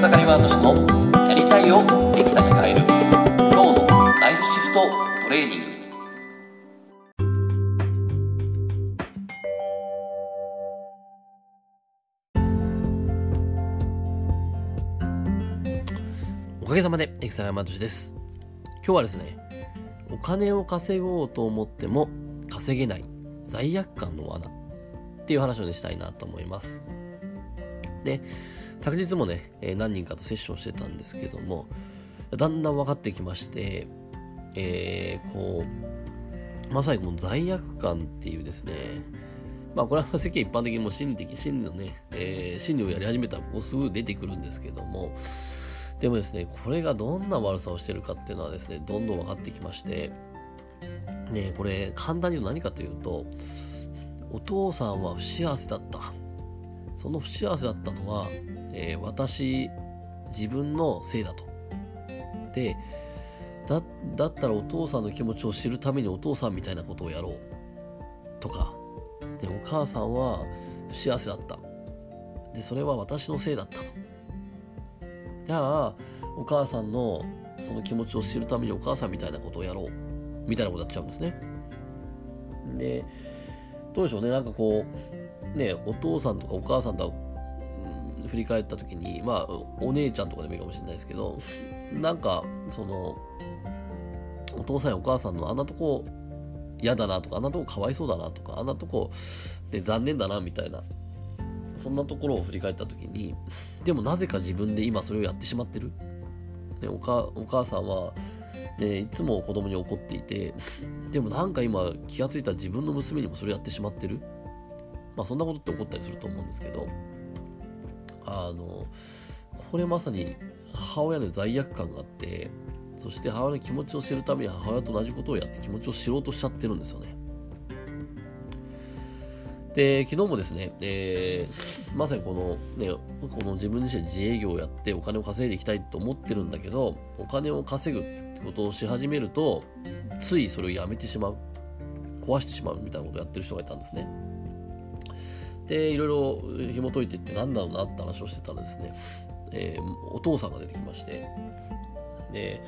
草刈ワード氏のやりたいをできたに変える今日のライフシフトトレーニングおかげさまで、エクサヤマトシです。今日はですね、お金を稼ごうと思っても稼げない罪悪感の罠っていう話をしたいなと思います。で、昨日もね、え何人かとセッションしてたんですけども、だんだん分かってきまして、えーこう、まさにこの罪悪感っていうですね、まあこれは世間一般的にも心理的、心理のね、えー心理をやり始めたらこうすぐ出てくるんですけども、でもですね、これがどんな悪さをしてるかっていうのはですね、どんどん分かってきまして、ねこれ簡単に言うと何かというと、お父さんは不幸せだった。その不幸せだったのは、えー私、自分のせいだと。で、だ、だったらお父さんの気持ちを知るためにお父さんみたいなことをやろう。とか、で、お母さんは不幸せだった。で、それは私のせいだったと。じゃあ、お母さんのその気持ちを知るためにお母さんみたいなことをやろう。みたいなことやっちゃうんですね。で、どうでしょうね、なんかこう、ね、お父さんとかお母さんとは、うん振り返った時に、まあ、お姉ちゃんとかでもいいかもしれないですけど、なんか、その、お父さんやお母さんのあんなとこ嫌だなとか、あんなとこかわいそうだなとか、あんなとこで残念だなみたいな、そんなところを振り返った時に、でもなぜか自分で今それをやってしまってる？ね、おかお母さんは、ね、いつも子供に怒っていて、でもなんか今気がついたら自分の娘にもそれやってしまってる？まあそんなことって起こったりすると思うんですけど、あの、これまさに母親の罪悪感があって、そして母親の気持ちを知るために母親と同じことをやって気持ちを知ろうとしちゃってるんですよね。で、昨日もですね、えーまさにこのね、この自分自身自営業をやってお金を稼いでいきたいと思ってるんだけど、お金を稼ぐってことをし始めると、ついそれをやめてしまう。壊してしまうみたいなことをやってる人がいたんですね。で、いろいろ紐解いてって何だろうなって話をしてたらですね、えーお父さんが出てきまして、で、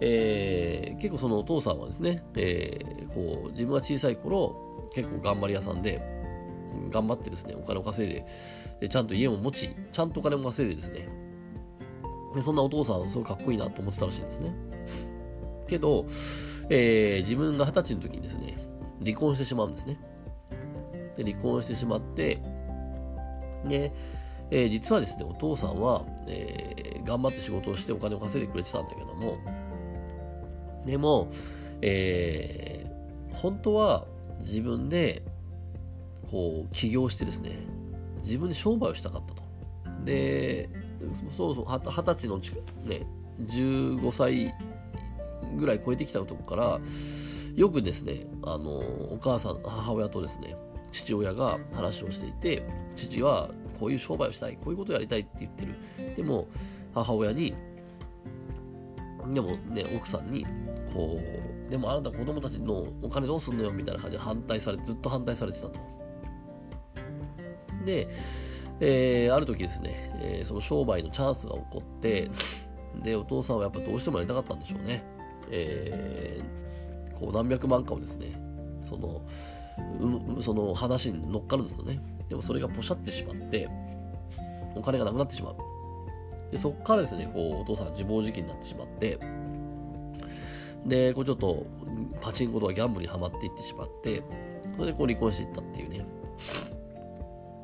えー結構そのお父さんはですね、えーこう自分が小さい頃結構頑張り屋さんで頑張ってですねお金を稼いででちゃんと家も持ちちゃんとお金も稼いでですねでそんなお父さんすごいかっこいいなと思ってたらしいんですね。けど、えー自分が二十歳の時にですね離婚してしまうんですね。で離婚してしまってで、えー実はですねお父さんは、えー頑張って仕事をしてお金を稼いでくれてたんだけどもでも、えー本当は自分でこう起業してですね自分で商売をしたかったと。でそうそう二十歳のね15歳ぐらい超えてきたとこからよくですねあのお母さん母親とですね父親が話をしていて父はこういう商売をしたいこういうことをやりたいって言ってる。でも母親にでもね奥さんにこうでもあなた子供たちのお金どうすんのよみたいな感じで反対されずっと反対されてたと。で、えーある時ですね、えーその商売のチャンスが起こってでお父さんはやっぱどうしてもやりたかったんでしょうね、えーこう何百万かをですねそのその話に乗っかるんですよね。でもそれがポシャってしまってお金がなくなってしまう。でそこからですねこうお父さん自暴自棄になってしまってでこうちょっとパチンコとかギャンブルにはまっていってしまってそれでこう離婚していったっていうね。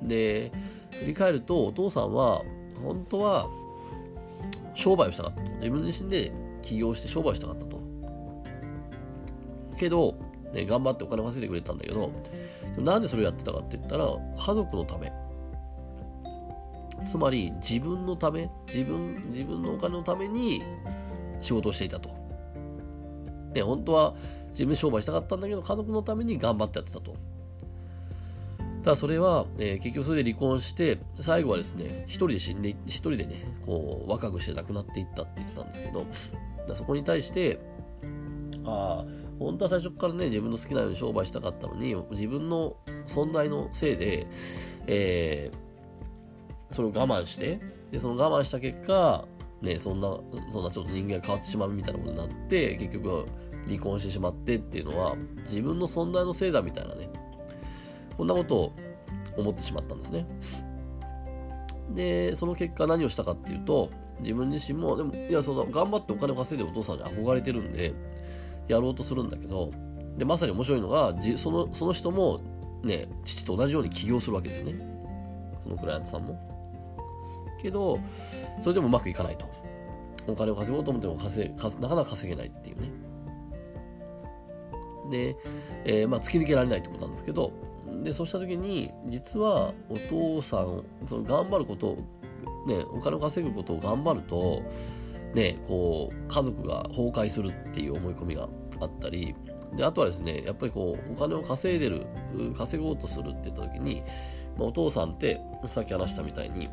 で振り返るとお父さんは本当は商売をしたかったと。自分自身で起業して商売をしたかったと。けど、ね、頑張ってお金を稼いでくれたんだけどなんでそれをやってたかって言ったら家族のため。つまり自分のため自分自分のお金のために仕事をしていたと、ね、本当は自分で商売したかったんだけど家族のために頑張ってやってたと。ただそれは、えー結局それで離婚して最後はですね一人で死んで一人でねこう若くして亡くなっていったって言ってたんですけどそこに対してああ本当は最初からね自分の好きなように商売したかったのに自分の存在のせいで、えーそれを我慢してでその我慢した結果ねそんなそんなちょっと人間が変わってしまうみたいなことになって結局離婚してしまってっていうのは自分の存在のせいだみたいなねこんなことを思ってしまったんですね。でその結果何をしたかっていうと自分自身もでもいやその頑張ってお金を稼いでお父さんに憧れてるんでやろうとするんだけどでまさに面白いのがそのその人もね父と同じように起業するわけですね。そのクライアントさんも。けどそれでもうまくいかないと。お金を稼ごうと思っても稼なかなか稼げないっていうね。で、えー、まあ突き抜けられないってことなんですけどでそうした時に実はお父さんその頑張ることをねお金を稼ぐことを頑張るとねこう家族が崩壊するっていう思い込みがあったりであとはですねやっぱりこうお金を稼いでる稼ごうとするって言った時に、まあ、お父さんってさっき話したみたいに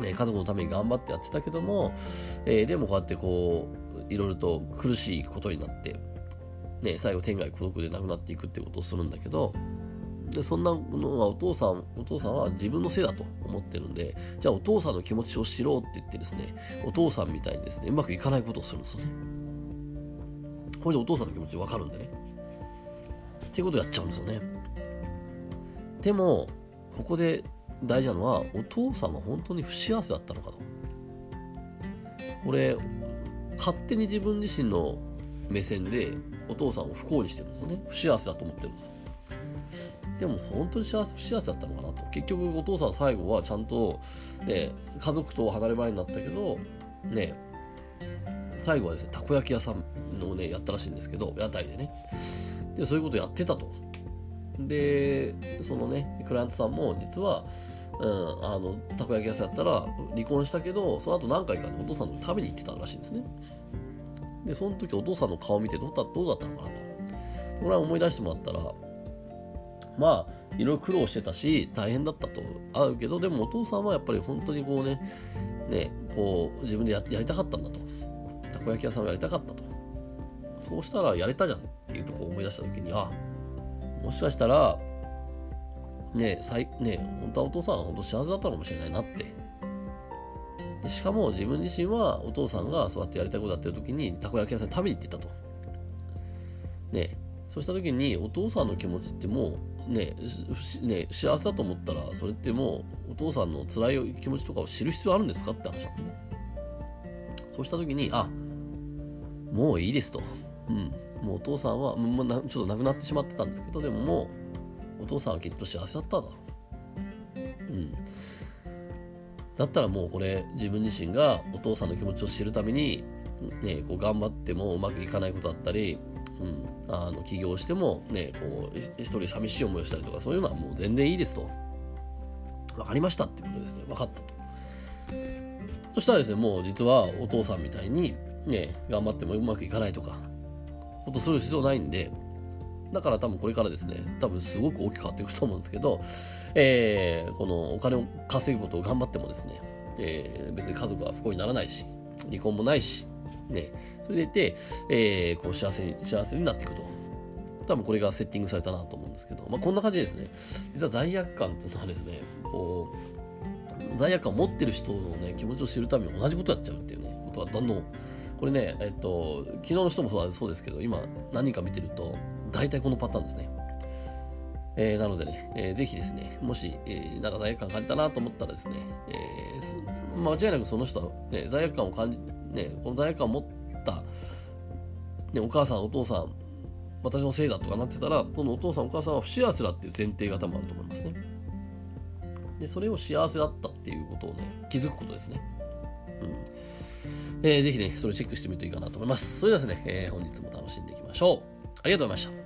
ね、家族のために頑張ってやってたけども、えー、でもこうやってこういろいろと苦しいことになって、ね、最後天涯孤独で亡くなっていくってことをするんだけどでそんなのはお父さんお父さんは自分のせいだと思ってるんでじゃあお父さんの気持ちを知ろうって言ってですねお父さんみたいにですねうまくいかないことをするんですよね。これでお父さんの気持ち分かるんでね。っていうことをやっちゃうんですよね。でもここで大事なのはお父さんは本当に不幸せだったのかと。これ勝手に自分自身の目線でお父さんを不幸にしてるんですよね。不幸せだと思ってるんです。でも本当に幸せ不幸せだったのかなと。結局お父さん最後はちゃんと、ね、家族と離れ離れになったけどね最後はですねたこ焼き屋さんのねやったらしいんですけど屋台でね。でそういうことやってたと。でそのねクライアントさんも実はうん、あのたこ焼き屋さんやったら離婚したけどその後何回か、お父さんの食べに行ってたらしいんですね。でその時お父さんの顔見てどうだどうだったのかなと。これは思い出してもらったらまあいろいろ苦労してたし大変だったとあるけどでもお父さんはやっぱり本当にこうねねこう自分でややりたかったんだとたこ焼き屋さんをやりたかったとそうしたらやれたじゃんっていうとこを思い出した時にあもしかしたらねえ、ね本当はお父さんは本当幸せだったのかもしれないなって。でしかも自分自身はお父さんがそうやってやりたいことやってる時にたこ焼き屋さんに食べに行ってたと。ねえそうした時にお父さんの気持ちってもうねね幸せだと思ったらそれってもうお父さんの辛い気持ちとかを知る必要あるんですかって話なんですね。そうした時にあもういいですと。うん。もうお父さんはもうちょっと亡くなってしまってたんですけどでももうお父さんはきっと幸せだっただろう。うん。だったらもうこれ自分自身がお父さんの気持ちを知るために、ね、こう頑張ってもうまくいかないことだったり、うん、あの起業してもね、こう一人寂しい思いをしたりとかそういうのはもう全然いいですと。分かりましたっていうことですね。分かったと。そしたらですね、もう実はお父さんみたいにね、頑張ってもうまくいかないとか、ことする必要ないんで、だから多分これからですね、多分すごく大きく変わっていくと思うんですけど、えー、このお金を稼ぐことを頑張ってもですね、えー、別に家族は不幸にならないし、離婚もないし、ね、それでいて、えー、こう幸せに、幸せになっていくと。多分これがセッティングされたなと思うんですけど、まあ、こんな感じですね、実は罪悪感っていうのはですね、こう、罪悪感を持ってる人のね、気持ちを知るために同じことやっちゃうっていうね、ことがどんどん、これね、えっと、昨日の人もそうですけど、今何人か見てると、大体このパターンですね。えー、なのでね、えー、ぜひですね、もし、えー、なんか罪悪感感じたなと思ったらですね、えー、間違いなくその人は、ね、罪悪感を感じ、ね、この罪悪感を持った、ね、お母さん、お父さん、私のせいだとかなってたら、そのお父さん、お母さんは不幸せだっていう前提が多分あると思いますね。で、それを幸せだったっていうことをね、気づくことですね。うん。えー、ぜひね、それをチェックしてみるといいかなと思います。それではですね、えー、本日も楽しんでいきましょう。ありがとうございました。